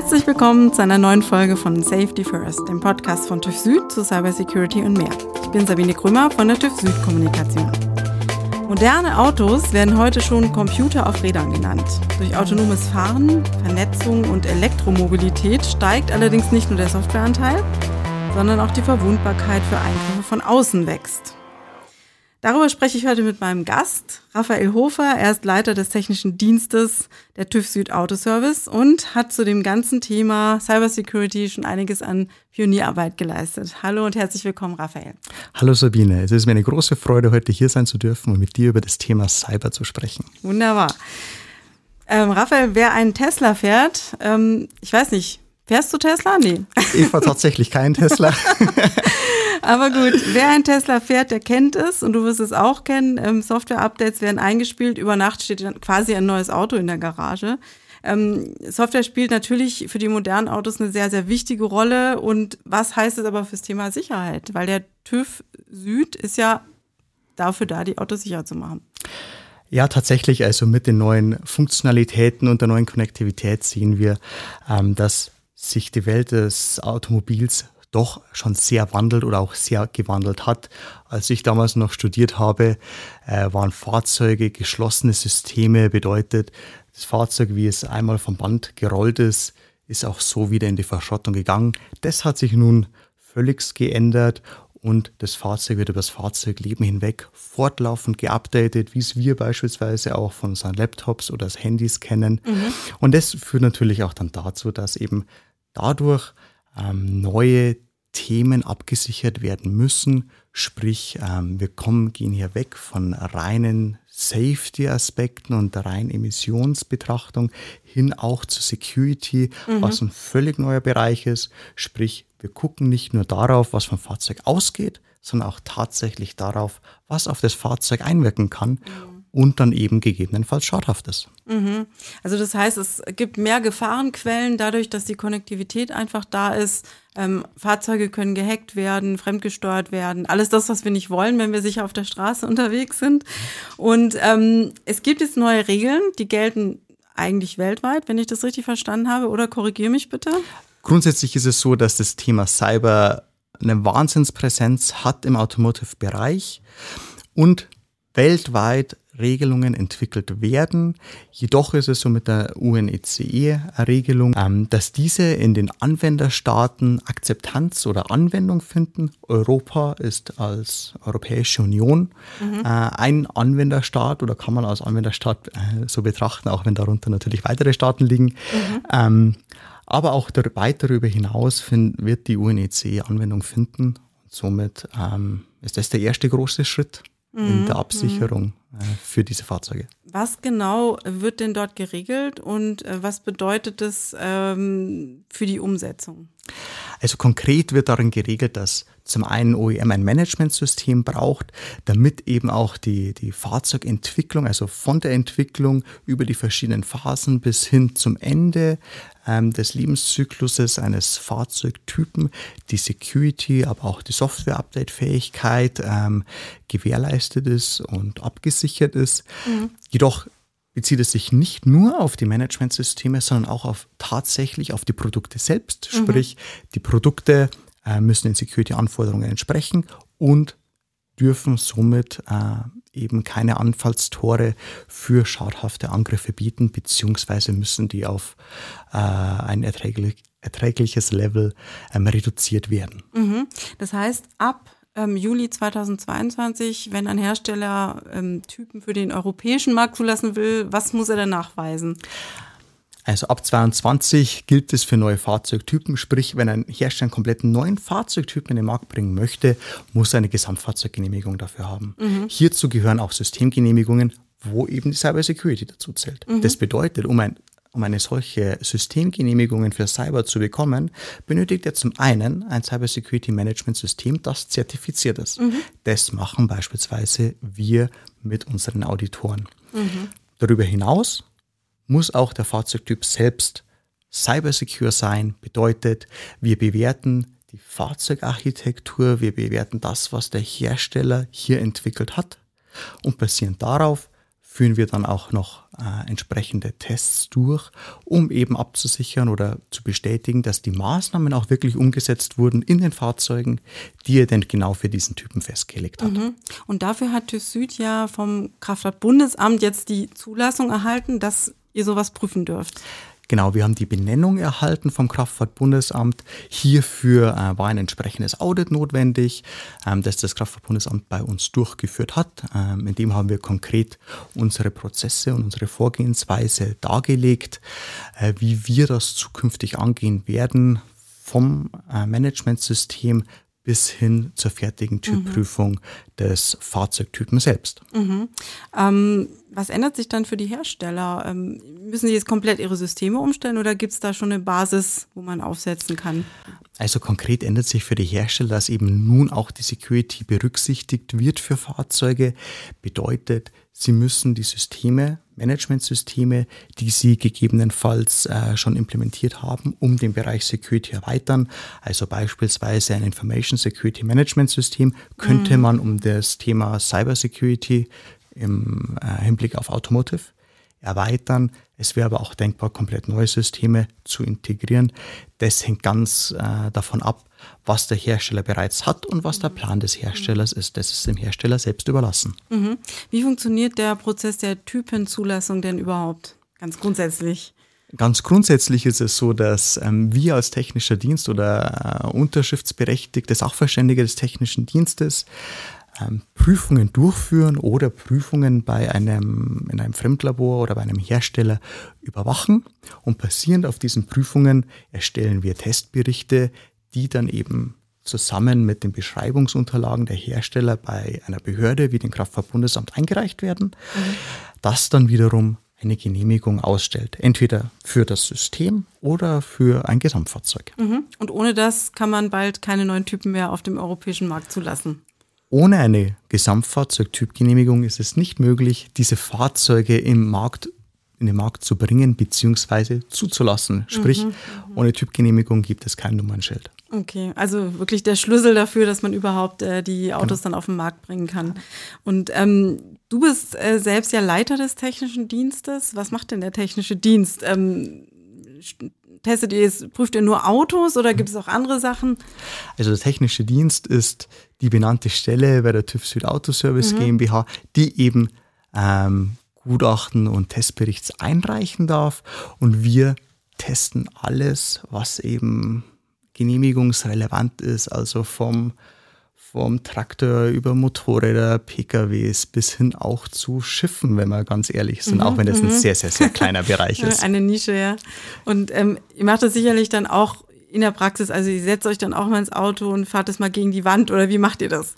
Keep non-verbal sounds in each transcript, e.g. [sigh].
Herzlich willkommen zu einer neuen Folge von Safety First, dem Podcast von TÜV Süd zu Cybersecurity und mehr. Ich bin Sabine Krümmer von der TÜV Süd Kommunikation. Moderne Autos werden heute schon Computer auf Rädern genannt. Durch autonomes Fahren, Vernetzung und Elektromobilität steigt allerdings nicht nur der Softwareanteil, sondern auch die Verwundbarkeit für Eingriffe von außen wächst. Darüber spreche ich heute mit meinem Gast, Raphael Hofer. Er ist Leiter des technischen Dienstes der TÜV Süd Autoservice und hat zu dem ganzen Thema Cybersecurity schon einiges an Pionierarbeit geleistet. Hallo und herzlich willkommen, Raphael. Hallo Sabine, es ist mir eine große Freude, heute hier sein zu dürfen und mit dir über das Thema Cyber zu sprechen. Wunderbar. Ähm, Raphael, wer einen Tesla fährt, ähm, ich weiß nicht, fährst du Tesla? Nee. Ich fahre tatsächlich keinen Tesla. [laughs] Aber gut, wer ein Tesla fährt, der kennt es und du wirst es auch kennen. Ähm, Software-Updates werden eingespielt. Über Nacht steht dann quasi ein neues Auto in der Garage. Ähm, Software spielt natürlich für die modernen Autos eine sehr, sehr wichtige Rolle. Und was heißt es aber fürs Thema Sicherheit? Weil der TÜV Süd ist ja dafür da, die Autos sicher zu machen. Ja, tatsächlich. Also mit den neuen Funktionalitäten und der neuen Konnektivität sehen wir, ähm, dass sich die Welt des Automobils doch schon sehr wandelt oder auch sehr gewandelt hat. Als ich damals noch studiert habe, äh, waren Fahrzeuge geschlossene Systeme, bedeutet, das Fahrzeug, wie es einmal vom Band gerollt ist, ist auch so wieder in die Verschrottung gegangen. Das hat sich nun völlig geändert und das Fahrzeug wird über das Fahrzeugleben hinweg fortlaufend geupdatet, wie es wir beispielsweise auch von unseren Laptops oder Handys kennen. Mhm. Und das führt natürlich auch dann dazu, dass eben dadurch ähm, neue Themen abgesichert werden müssen. Sprich, ähm, wir kommen, gehen hier weg von reinen Safety-Aspekten und der reinen Emissionsbetrachtung hin auch zu Security, mhm. was ein völlig neuer Bereich ist. Sprich, wir gucken nicht nur darauf, was vom Fahrzeug ausgeht, sondern auch tatsächlich darauf, was auf das Fahrzeug einwirken kann. Mhm und dann eben gegebenenfalls schadhaft ist. Mhm. Also das heißt, es gibt mehr Gefahrenquellen dadurch, dass die Konnektivität einfach da ist. Ähm, Fahrzeuge können gehackt werden, fremdgesteuert werden, alles das, was wir nicht wollen, wenn wir sicher auf der Straße [laughs] unterwegs sind. Und ähm, es gibt jetzt neue Regeln, die gelten eigentlich weltweit, wenn ich das richtig verstanden habe, oder korrigiere mich bitte? Grundsätzlich ist es so, dass das Thema Cyber eine Wahnsinnspräsenz hat im Automotive-Bereich und weltweit Regelungen entwickelt werden. Jedoch ist es so mit der UNECE-Regelung, ähm, dass diese in den Anwenderstaaten Akzeptanz oder Anwendung finden. Europa ist als Europäische Union mhm. Äh, ein Anwenderstaat oder kann man als Anwenderstaat äh, so betrachten, auch wenn darunter natürlich weitere Staaten liegen. Mhm. Ähm, aber auch weit darüber hinaus wird die UNECE Anwendung finden. Somit ähm, ist das der erste große Schritt in der mhm. Absicherung äh, für diese Fahrzeuge. Was genau wird denn dort geregelt und äh, was bedeutet es ähm, für die Umsetzung? Also konkret wird darin geregelt, dass zum einen OEM ein Managementsystem braucht, damit eben auch die, die Fahrzeugentwicklung, also von der Entwicklung über die verschiedenen Phasen bis hin zum Ende ähm, des Lebenszykluses eines Fahrzeugtypen die Security, aber auch die Software-Update-Fähigkeit ähm, gewährleistet ist und abgesichert ist. Mhm. Jedoch bezieht es sich nicht nur auf die Managementsysteme, sondern auch auf tatsächlich auf die Produkte selbst. Mhm. Sprich, die Produkte äh, müssen den Security-Anforderungen entsprechen und dürfen somit äh, eben keine Anfallstore für schadhafte Angriffe bieten, beziehungsweise müssen die auf äh, ein erträglich, erträgliches Level ähm, reduziert werden. Mhm. Das heißt, ab ähm, Juli 2022, wenn ein Hersteller ähm, Typen für den europäischen Markt zulassen will, was muss er dann nachweisen? Also ab 22 gilt es für neue Fahrzeugtypen, sprich, wenn ein Hersteller einen kompletten neuen Fahrzeugtypen in den Markt bringen möchte, muss er eine Gesamtfahrzeuggenehmigung dafür haben. Mhm. Hierzu gehören auch Systemgenehmigungen, wo eben die Cyber Security dazu zählt. Mhm. Das bedeutet, um ein um eine solche Systemgenehmigung für Cyber zu bekommen, benötigt er zum einen ein Cyber Security Management System, das zertifiziert ist. Mhm. Das machen beispielsweise wir mit unseren Auditoren. Mhm. Darüber hinaus muss auch der Fahrzeugtyp selbst cyber secure sein, bedeutet, wir bewerten die Fahrzeugarchitektur, wir bewerten das, was der Hersteller hier entwickelt hat und basierend darauf führen wir dann auch noch äh, entsprechende Tests durch, um eben abzusichern oder zu bestätigen, dass die Maßnahmen auch wirklich umgesetzt wurden in den Fahrzeugen, die er denn genau für diesen Typen festgelegt hat. Mhm. Und dafür hat TÜV Süd ja vom Kraftfahrtbundesamt jetzt die Zulassung erhalten, dass ihr sowas prüfen dürft. Genau, wir haben die Benennung erhalten vom Kraftfahrtbundesamt. Hierfür äh, war ein entsprechendes Audit notwendig, ähm, das das Kraftfahrtbundesamt bei uns durchgeführt hat. Ähm, in dem haben wir konkret unsere Prozesse und unsere Vorgehensweise dargelegt, äh, wie wir das zukünftig angehen werden vom äh, Managementsystem bis hin zur fertigen mhm. Typprüfung mhm. des Fahrzeugtypen selbst. Mhm. Ähm, was ändert sich dann für die Hersteller? Ähm, müssen sie jetzt komplett ihre Systeme umstellen oder gibt es da schon eine Basis, wo man aufsetzen kann? Also konkret ändert sich für die Hersteller, dass eben nun auch die Security berücksichtigt wird für Fahrzeuge. Bedeutet, sie müssen die Systeme Managementsysteme, die Sie gegebenenfalls äh, schon implementiert haben, um den Bereich Security erweitern. Also beispielsweise ein Information Security Management System könnte mhm. man um das Thema Cyber Security im äh, Hinblick auf Automotive erweitern. Es wäre aber auch denkbar, komplett neue Systeme zu integrieren. Das hängt ganz äh, davon ab, was der Hersteller bereits hat und was der Plan des Herstellers ist. Das ist dem Hersteller selbst überlassen. Mhm. Wie funktioniert der Prozess der Typenzulassung denn überhaupt? Ganz grundsätzlich. Ganz grundsätzlich ist es so, dass ähm, wir als technischer Dienst oder äh, unterschriftsberechtigte Sachverständige des technischen Dienstes ähm, Prüfungen durchführen oder Prüfungen bei einem, in einem Fremdlabor oder bei einem Hersteller überwachen. Und basierend auf diesen Prüfungen erstellen wir Testberichte, die dann eben zusammen mit den Beschreibungsunterlagen der Hersteller bei einer Behörde wie dem Kraftfahrtbundesamt eingereicht werden, mhm. das dann wiederum eine Genehmigung ausstellt. Entweder für das System oder für ein Gesamtfahrzeug. Mhm. Und ohne das kann man bald keine neuen Typen mehr auf dem europäischen Markt zulassen. Ohne eine Gesamtfahrzeugtypgenehmigung ist es nicht möglich, diese Fahrzeuge im Markt in den Markt zu bringen bzw. zuzulassen. Sprich, mhm, mhm, ohne Typgenehmigung gibt es kein Nummernschild. Okay, also wirklich der Schlüssel dafür, dass man überhaupt äh, die Autos genau. dann auf den Markt bringen kann. Und ähm, du bist äh, selbst ja Leiter des technischen Dienstes. Was macht denn der technische Dienst? Ähm, testet ihr, prüft ihr nur Autos oder gibt es auch andere Sachen? Also der technische Dienst ist die benannte Stelle bei der TÜV Süd Autoservice mhm. GmbH, die eben ähm, Gutachten und Testberichts einreichen darf. Und wir testen alles, was eben genehmigungsrelevant ist, also vom vom Traktor über Motorräder, PKWs bis hin auch zu Schiffen, wenn wir ganz ehrlich sind, mhm, auch wenn das ein mhm. sehr, sehr, sehr kleiner [laughs] Bereich ist. Eine Nische, ja. Und ähm, ihr macht das sicherlich dann auch in der Praxis, also ihr setzt euch dann auch mal ins Auto und fahrt es mal gegen die Wand oder wie macht ihr das?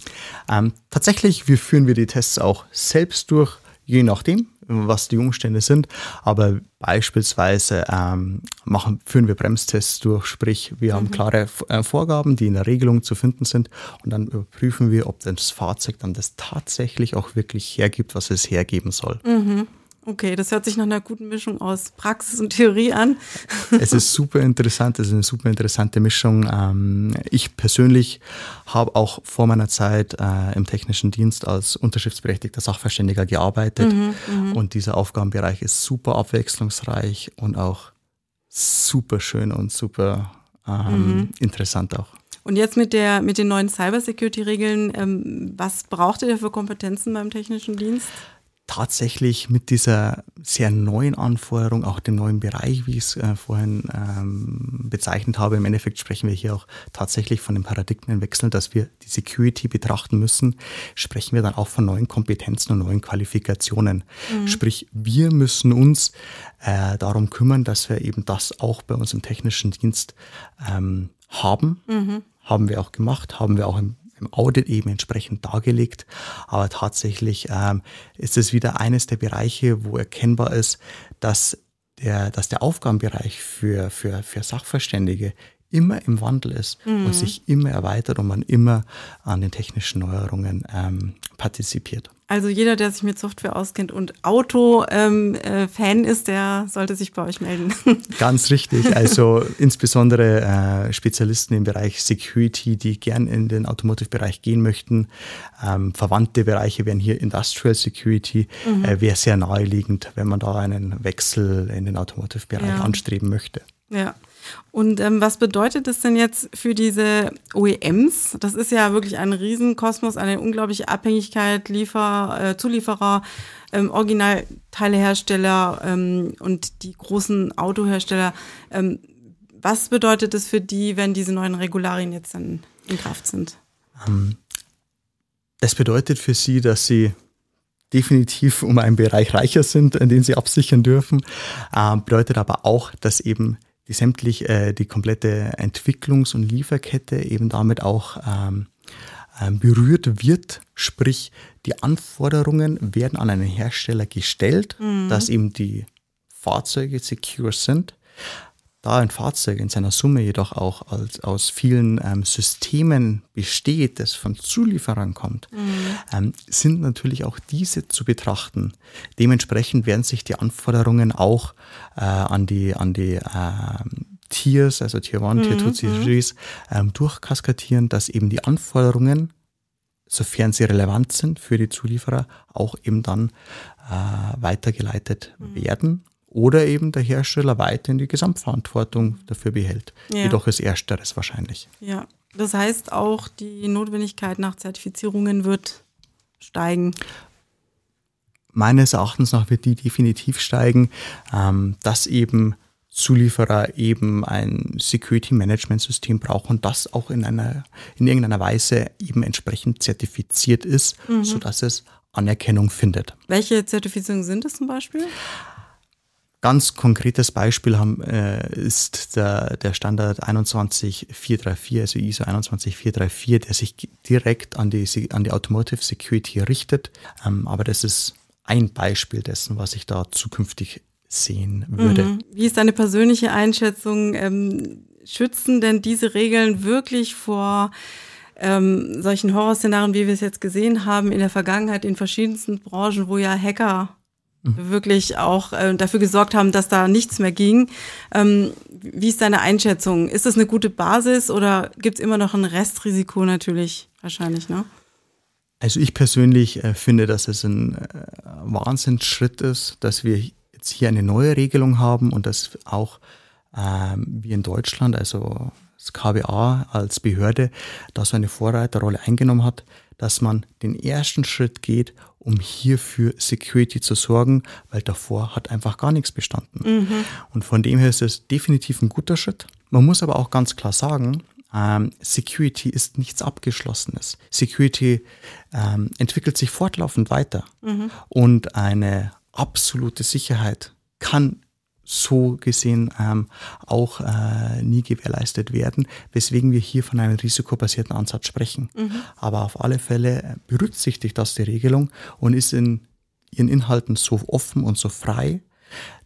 Ähm, tatsächlich, wir führen wir die Tests auch selbst durch, je nachdem was die Umstände sind. Aber beispielsweise ähm, machen, führen wir Bremstests durch, sprich, wir mhm. haben klare äh, Vorgaben, die in der Regelung zu finden sind und dann überprüfen wir, ob das Fahrzeug dann das tatsächlich auch wirklich hergibt, was es hergeben soll. Mhm. Okay, das hört sich nach einer guten Mischung aus Praxis und Theorie an. Es ist super interessant, es ist eine super interessante Mischung. Ähm, ich persönlich habe auch vor meiner Zeit äh, im technischen Dienst als unterschriftsberechtigter Sachverständiger gearbeitet mhm, mhm, und dieser Aufgabenbereich ist super abwechslungsreich und auch super schön und super ähm, mhm. interessant auch. Und jetzt mit der mit den neuen Cybersecurity-Regeln, ähm, was braucht ihr für Kompetenzen beim technischen Dienst? Tatsächlich mit dieser sehr neuen Anforderung, auch dem neuen Bereich, wie ich es äh, vorhin ähm, bezeichnet habe, im Endeffekt sprechen wir hier auch tatsächlich von dem Paradigmenwechsel, dass wir die Security betrachten müssen, sprechen wir dann auch von neuen Kompetenzen und neuen Qualifikationen. Mhm. Sprich, wir müssen uns äh, darum kümmern, dass wir eben das auch bei uns im technischen Dienst ähm, haben. Mhm. Haben wir auch gemacht, haben wir auch im im Audit eben entsprechend dargelegt. Aber tatsächlich ähm, ist es wieder eines der Bereiche, wo erkennbar ist, dass der, dass der Aufgabenbereich für, für, für Sachverständige immer im Wandel ist mhm. und sich immer erweitert und man immer an den technischen Neuerungen ähm, partizipiert. Also jeder, der sich mit Software auskennt und Auto-Fan ähm, äh, ist, der sollte sich bei euch melden. [laughs] Ganz richtig. Also insbesondere äh, Spezialisten im Bereich Security, die gern in den Automotive-Bereich gehen möchten. Ähm, verwandte Bereiche wären hier Industrial Security. Mhm. Äh, Wäre sehr naheliegend, wenn man da einen Wechsel in den Automotive-Bereich ja. anstreben möchte. Ja. Und ähm, was bedeutet das denn jetzt für diese OEMs? Das ist ja wirklich ein Riesenkosmos, eine unglaubliche Abhängigkeit, Liefer, äh, Zulieferer, ähm, Originalteilehersteller ähm, und die großen Autohersteller. Ähm, was bedeutet das für die, wenn diese neuen Regularien jetzt dann in Kraft sind? Ähm, es bedeutet für sie, dass sie definitiv um einen Bereich reicher sind, in den sie absichern dürfen. Äh, bedeutet aber auch, dass eben die sämtlich äh, die komplette Entwicklungs- und Lieferkette eben damit auch ähm, ähm, berührt wird. Sprich, die Anforderungen werden an einen Hersteller gestellt, mhm. dass eben die Fahrzeuge secure sind. Da ein Fahrzeug in seiner Summe jedoch auch als, aus vielen ähm, Systemen besteht, das von Zulieferern kommt, mhm. ähm, sind natürlich auch diese zu betrachten. Dementsprechend werden sich die Anforderungen auch äh, an die, an die äh, Tiers, also Tier 1, Tier 2, mhm. Tier 3, ähm, durchkaskadieren, dass eben die Anforderungen, sofern sie relevant sind für die Zulieferer, auch eben dann äh, weitergeleitet mhm. werden oder eben der Hersteller weiterhin die Gesamtverantwortung dafür behält. Ja. Jedoch ist ersteres wahrscheinlich. Ja, das heißt auch, die Notwendigkeit nach Zertifizierungen wird steigen. Meines Erachtens nach wird die definitiv steigen, ähm, dass eben Zulieferer eben ein Security Management System brauchen das auch in einer, in irgendeiner Weise eben entsprechend zertifiziert ist, mhm. sodass es Anerkennung findet. Welche Zertifizierungen sind es zum Beispiel? Ganz konkretes Beispiel haben, äh, ist der, der Standard 21434, also ISO 21434, der sich direkt an die, an die Automotive Security richtet. Ähm, aber das ist ein Beispiel dessen, was ich da zukünftig sehen würde. Mhm. Wie ist deine persönliche Einschätzung? Ähm, schützen denn diese Regeln wirklich vor ähm, solchen Horrorszenarien, wie wir es jetzt gesehen haben in der Vergangenheit in verschiedensten Branchen, wo ja Hacker. Wirklich auch äh, dafür gesorgt haben, dass da nichts mehr ging. Ähm, wie ist deine Einschätzung? Ist das eine gute Basis oder gibt es immer noch ein Restrisiko natürlich wahrscheinlich, ne? Also ich persönlich äh, finde, dass es ein äh, Wahnsinnsschritt ist, dass wir jetzt hier eine neue Regelung haben und dass auch ähm, wie in Deutschland, also das KBA als Behörde, da so eine Vorreiterrolle eingenommen hat, dass man den ersten Schritt geht, um hier für Security zu sorgen, weil davor hat einfach gar nichts bestanden. Mhm. Und von dem her ist es definitiv ein guter Schritt. Man muss aber auch ganz klar sagen, ähm, Security ist nichts Abgeschlossenes. Security ähm, entwickelt sich fortlaufend weiter. Mhm. Und eine absolute Sicherheit kann so gesehen ähm, auch äh, nie gewährleistet werden, weswegen wir hier von einem risikobasierten Ansatz sprechen. Mhm. Aber auf alle Fälle berücksichtigt das die Regelung und ist in ihren Inhalten so offen und so frei,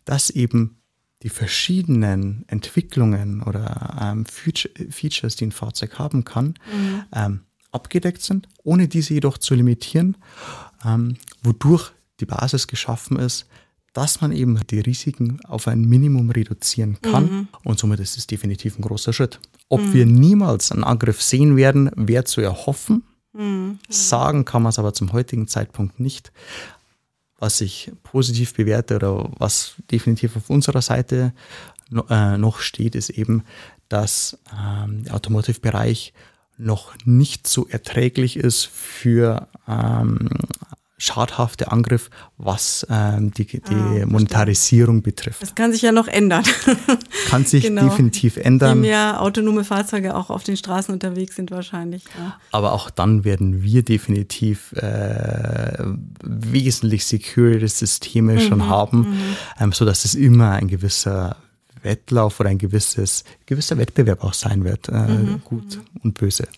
dass eben die verschiedenen Entwicklungen oder ähm, Features, die ein Fahrzeug haben kann, mhm. ähm, abgedeckt sind, ohne diese jedoch zu limitieren, ähm, wodurch die Basis geschaffen ist, dass man eben die Risiken auf ein Minimum reduzieren kann. Mhm. Und somit ist es definitiv ein großer Schritt. Ob mhm. wir niemals einen Angriff sehen werden, wäre zu erhoffen. Mhm. Sagen kann man es aber zum heutigen Zeitpunkt nicht. Was ich positiv bewerte oder was definitiv auf unserer Seite äh, noch steht, ist eben, dass ähm, der Automotive-Bereich noch nicht so erträglich ist für ähm, schadhafte Angriff, was ähm, die, die ah, Monetarisierung betrifft. Das kann sich ja noch ändern. [laughs] kann sich genau. definitiv ändern. Je mehr autonome Fahrzeuge auch auf den Straßen unterwegs sind wahrscheinlich. Ja. Aber auch dann werden wir definitiv äh, wesentlich secure Systeme mhm, schon haben, mhm. ähm, so dass es immer ein gewisser Wettlauf oder ein gewisses, gewisser Wettbewerb auch sein wird, äh, mhm, gut mhm. und böse.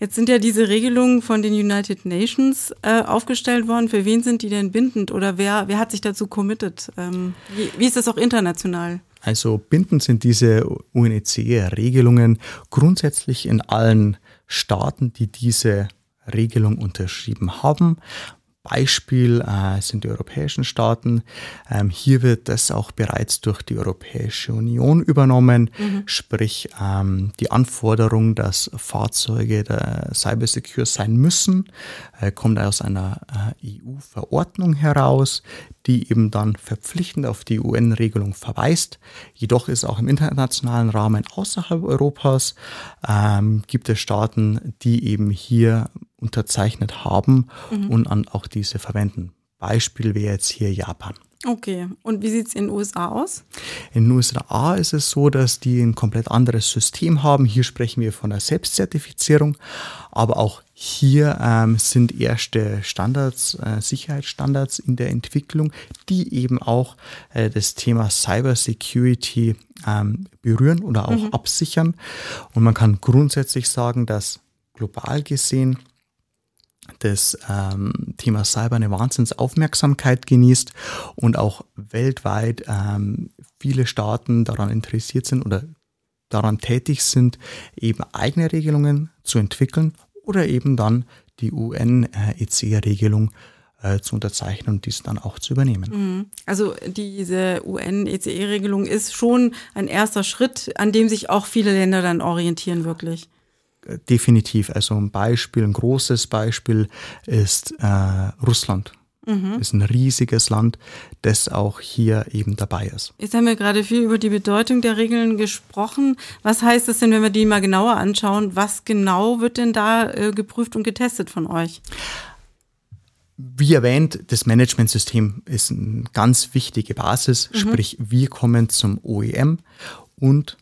Jetzt sind ja diese Regelungen von den United Nations äh, aufgestellt worden. Für wen sind die denn bindend oder wer, wer hat sich dazu committed? Ähm, wie, wie, ist das auch international? Also bindend sind diese UNECE-Regelungen grundsätzlich in allen Staaten, die diese Regelung unterschrieben haben. Beispiel äh, sind die europäischen Staaten. Ähm, hier wird das auch bereits durch die Europäische Union übernommen, mhm. sprich ähm, die Anforderung, dass Fahrzeuge der Cybersecure sein müssen, äh, kommt aus einer äh, EU-Verordnung heraus, die eben dann verpflichtend auf die UN-Regelung verweist. Jedoch ist auch im internationalen Rahmen außerhalb Europas ähm, gibt es Staaten, die eben hier unterzeichnet haben mhm. und an auch diese verwenden. Beispiel wäre jetzt hier Japan. Okay, und wie sieht es in den USA aus? In den USA ist es so, dass die ein komplett anderes System haben. Hier sprechen wir von der Selbstzertifizierung, aber auch hier ähm, sind erste Standards, äh, Sicherheitsstandards in der Entwicklung, die eben auch äh, das Thema Cybersecurity ähm, berühren oder auch mhm. absichern. Und man kann grundsätzlich sagen, dass global gesehen das ähm, Thema Cyber eine Wahnsinnsaufmerksamkeit genießt und auch weltweit ähm, viele Staaten daran interessiert sind oder daran tätig sind, eben eigene Regelungen zu entwickeln oder eben dann die UN-EC-Regelung äh, zu unterzeichnen und dies dann auch zu übernehmen. Mhm. Also diese UN-ECE-Regelung ist schon ein erster Schritt, an dem sich auch viele Länder dann orientieren, wirklich definitiv. Also ein Beispiel, ein großes Beispiel ist äh, Russland. Mhm. Ist ein riesiges Land, das auch hier eben dabei ist. Jetzt haben wir gerade viel über die Bedeutung der Regeln gesprochen. Was heißt das denn, wenn wir die mal genauer anschauen? Was genau wird denn da äh, geprüft und getestet von euch? Wie erwähnt, das Managementsystem ist eine ganz wichtige Basis, mhm. sprich wir kommen zum OEM und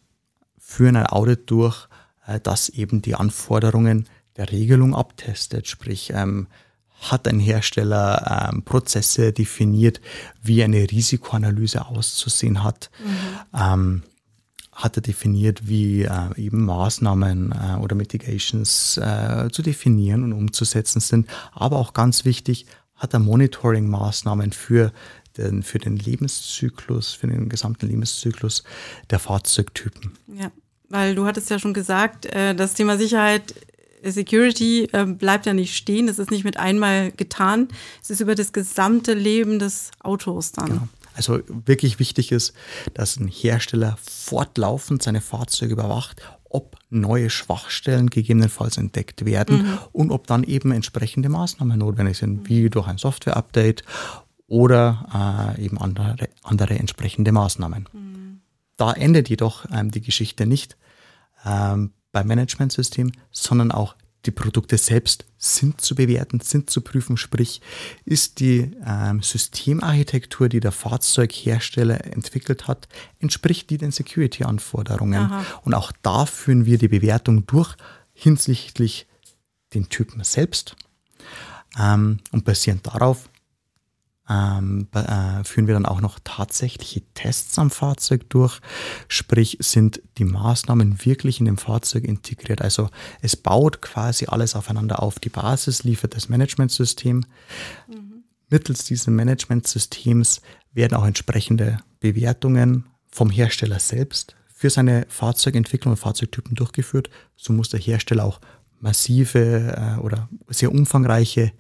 führen ein Audit durch, äh, das eben die Anforderungen der Regelung abtestet. Sprich, ähm, hat ein Hersteller ähm, Prozesse definiert, wie eine Risikoanalyse auszusehen hat. Mhm. Ähm, hat er definiert, wie äh, eben Maßnahmen äh, oder Mitigations äh, zu definieren und umzusetzen sind. Aber auch ganz wichtig, hat er Monitoring-Maßnahmen für den, für den Lebenszyklus, für den gesamten Lebenszyklus der Fahrzeugtypen. Ja. Weil du hattest ja schon gesagt, äh, das Thema Sicherheit, äh, Security äh, bleibt ja nicht stehen. Es ist nicht mit einmal getan. Es ist über das gesamte Leben des Autos dann. Genau. Also wirklich wichtig ist, dass ein Hersteller fortlaufend seine Fahrzeuge überwacht, ob neue Schwachstellen gegebenenfalls entdeckt werden mhm. und ob dann eben entsprechende Maßnahmen notwendig sind, wie durch ein Software-Update oder äh, eben andere, andere entsprechende Maßnahmen. Mhm. Da endet jedoch ähm, die Geschichte nicht ähm, beim Managementsystem, sondern auch die Produkte selbst sind zu bewerten, sind zu prüfen, sprich ist die ähm, Systemarchitektur, die der Fahrzeughersteller entwickelt hat, entspricht die den Security-Anforderungen. Und auch da führen wir die Bewertung durch hinsichtlich den Typen selbst. Ähm, und basierend darauf ähm, äh, führen wir dann auch noch tatsächliche Tests am Fahrzeug durch. Sprich, sind die Maßnahmen wirklich in dem Fahrzeug integriert? Also es baut quasi alles aufeinander auf. Die Basis liefert das Managementsystem. Mhm. Mittels dieses Managementsystems werden auch entsprechende Bewertungen vom Hersteller selbst für seine Fahrzeugentwicklung und Fahrzeugtypen durchgeführt. So muss der Hersteller auch massive äh, oder sehr umfangreiche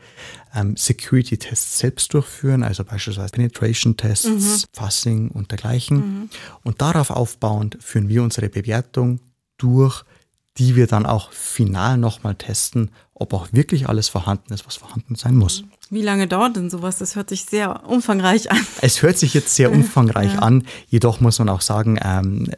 ähm, Security-Tests selbst durchführen, also beispielsweise Penetration-Tests, mhm. Fuzzing und dergleichen. Mhm. Und darauf aufbauend führen wir unsere Bewertung durch, die wir dann auch final nochmal testen, ob auch wirklich alles vorhanden ist, was vorhanden sein muss. Mhm. Wie lange dauert denn sowas? Das hört sich sehr umfangreich an. Es hört sich jetzt sehr [laughs] umfangreich ja. an, jedoch muss man auch sagen, ähm,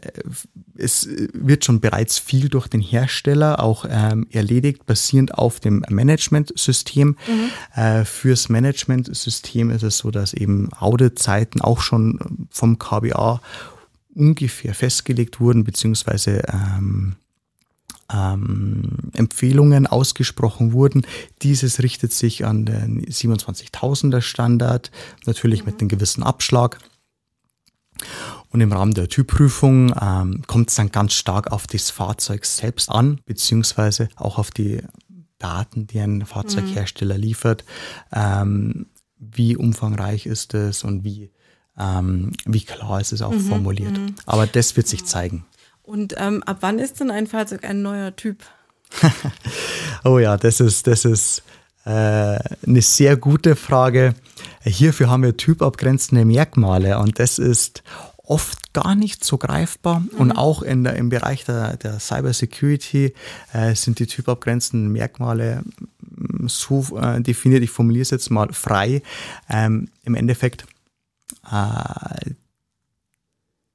es wird schon bereits viel durch den Hersteller auch ähm, erledigt, basierend auf dem Managementsystem. Mhm. Äh, fürs Managementsystem ist es so, dass eben Auditzeiten auch schon vom KBA ungefähr festgelegt wurden, beziehungsweise ähm, ähm, Empfehlungen ausgesprochen wurden. Dieses richtet sich an den 27.000er Standard, natürlich mhm. mit einem gewissen Abschlag. Und im Rahmen der Typprüfung ähm, kommt es dann ganz stark auf das Fahrzeug selbst an, beziehungsweise auch auf die Daten, die ein Fahrzeughersteller mhm. liefert. Ähm, wie umfangreich ist es und wie ähm, wie klar ist es auch mhm, formuliert. Mhm. Aber das wird sich zeigen. Und ähm, ab wann ist denn ein Fahrzeug ein neuer Typ? [laughs] oh ja, das ist, das ist äh, eine sehr gute Frage. Hierfür haben wir typabgrenzende Merkmale und das ist oft gar nicht so greifbar. Mhm. Und auch in der, im Bereich der, der Cyber Security äh, sind die typabgrenzenden Merkmale mm, so äh, definiert, ich formuliere es jetzt mal frei. Ähm, Im Endeffekt äh,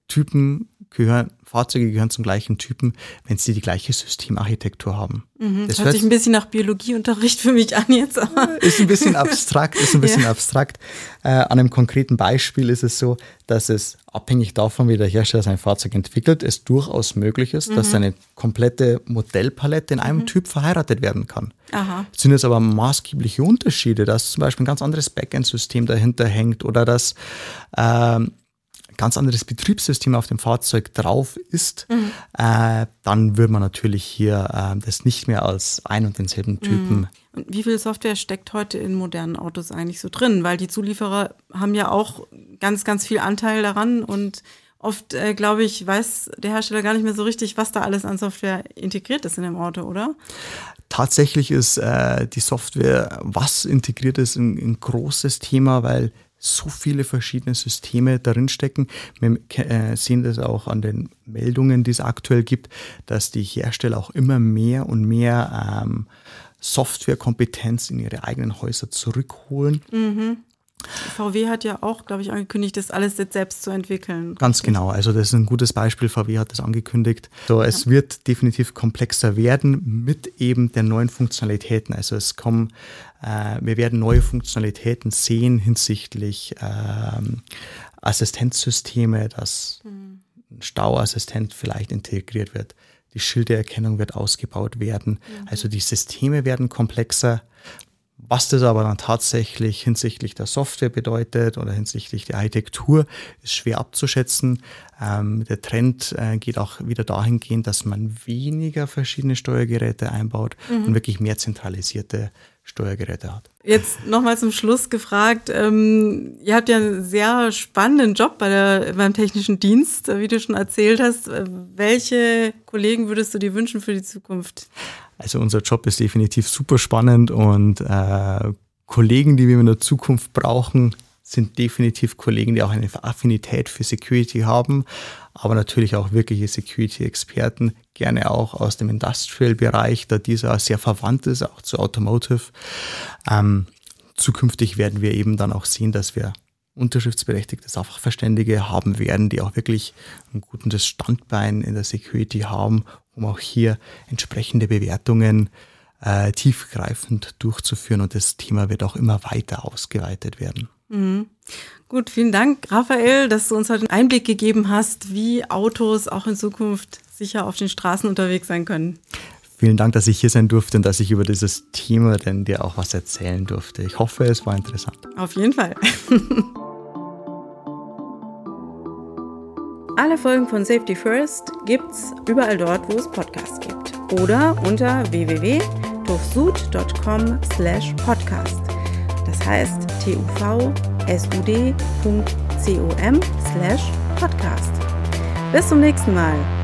Typen gehören, Fahrzeuge gehören zum gleichen Typen, wenn sie die gleiche Systemarchitektur haben. Mhm, das hört sich ein bisschen nach Biologieunterricht für mich an jetzt. [laughs] Ist ein bisschen abstrakt, ist ein bisschen ja. abstrakt. Äh, an einem konkreten Beispiel ist es so, dass es abhängig davon, wie der Hersteller sein Fahrzeug entwickelt, es durchaus möglich ist, mhm. dass seine komplette Modellpalette in einem mhm. Typ verheiratet werden kann. Aha. Es sind jetzt aber maßgebliche Unterschiede, dass zum Beispiel ein ganz anderes Backend-System dahinter hängt oder dass ähm, ganz anderes Betriebssystem auf dem Fahrzeug drauf ist, mhm. äh, dann würde man natürlich hier äh, das nicht mehr als ein und denselben Typen. Mhm. Und wie viel Software steckt heute in modernen Autos eigentlich so drin? Weil die Zulieferer haben ja auch ganz, ganz viel Anteil daran und oft, äh, glaube ich, weiß der Hersteller gar nicht mehr so richtig, was da alles an Software integriert ist in dem Auto, oder? Tatsächlich ist äh, die Software, was integriert ist, ein, ein großes Thema, weil so viele verschiedene Systeme darin stecken. Wir äh, sehen das auch an den Meldungen, die es aktuell gibt, dass die Hersteller auch immer mehr und mehr ähm, Softwarekompetenz in ihre eigenen Häuser zurückholen. Mhm. VW hat ja auch, glaube ich, angekündigt, das alles jetzt selbst zu entwickeln. Ganz genau. Also das ist ein gutes Beispiel. VW hat das angekündigt. So, es ja. wird definitiv komplexer werden mit eben den neuen Funktionalitäten. Also es kommen, äh, wir werden neue Funktionalitäten sehen hinsichtlich ähm, Assistenzsysteme, dass mhm. ein Stauassistent vielleicht integriert wird. Die Schildererkennung wird ausgebaut werden. Mhm. Also die Systeme werden komplexer. Was das aber dann tatsächlich hinsichtlich der Software bedeutet oder hinsichtlich der Architektur, ist schwer abzuschätzen. Ähm, der Trend äh, geht auch wieder dahingehend, dass man weniger verschiedene Steuergeräte einbaut mhm. und wirklich mehr zentralisierte Steuergeräte hat. Jetzt nochmal zum Schluss gefragt. Ähm, ihr habt ja einen sehr spannenden Job bei der, beim technischen Dienst, wie du schon erzählt hast. Welche Kollegen würdest du dir wünschen für die Zukunft? Also unser Job ist definitiv super spannend und äh, Kollegen, die wir in der Zukunft brauchen, sind definitiv Kollegen, die auch eine Affinität für Security haben, aber natürlich auch wirkliche Security-Experten, gerne auch aus dem Industrial-Bereich, da dieser sehr verwandt ist, auch zu Automotive. Ähm, zukünftig werden wir eben dann auch sehen, dass wir unterschriftsberechtigte Sachverständige haben werden, die auch wirklich ein gutes Standbein in der Security haben, um auch hier entsprechende Bewertungen äh, tiefgreifend durchzuführen. Und das Thema wird auch immer weiter ausgeweitet werden. Mhm. Gut, vielen Dank, Raphael, dass du uns heute einen Einblick gegeben hast, wie Autos auch in Zukunft sicher auf den Straßen unterwegs sein können. Vielen Dank, dass ich hier sein durfte und dass ich über dieses Thema denn dir auch was erzählen durfte. Ich hoffe, es war interessant. Auf jeden Fall. [laughs] Alle Folgen von Safety First gibt's überall dort, wo es Podcasts gibt. Oder unter www.tufsud.com slash podcast. Das heißt tuvsud.com slash podcast. Bis zum nächsten Mal.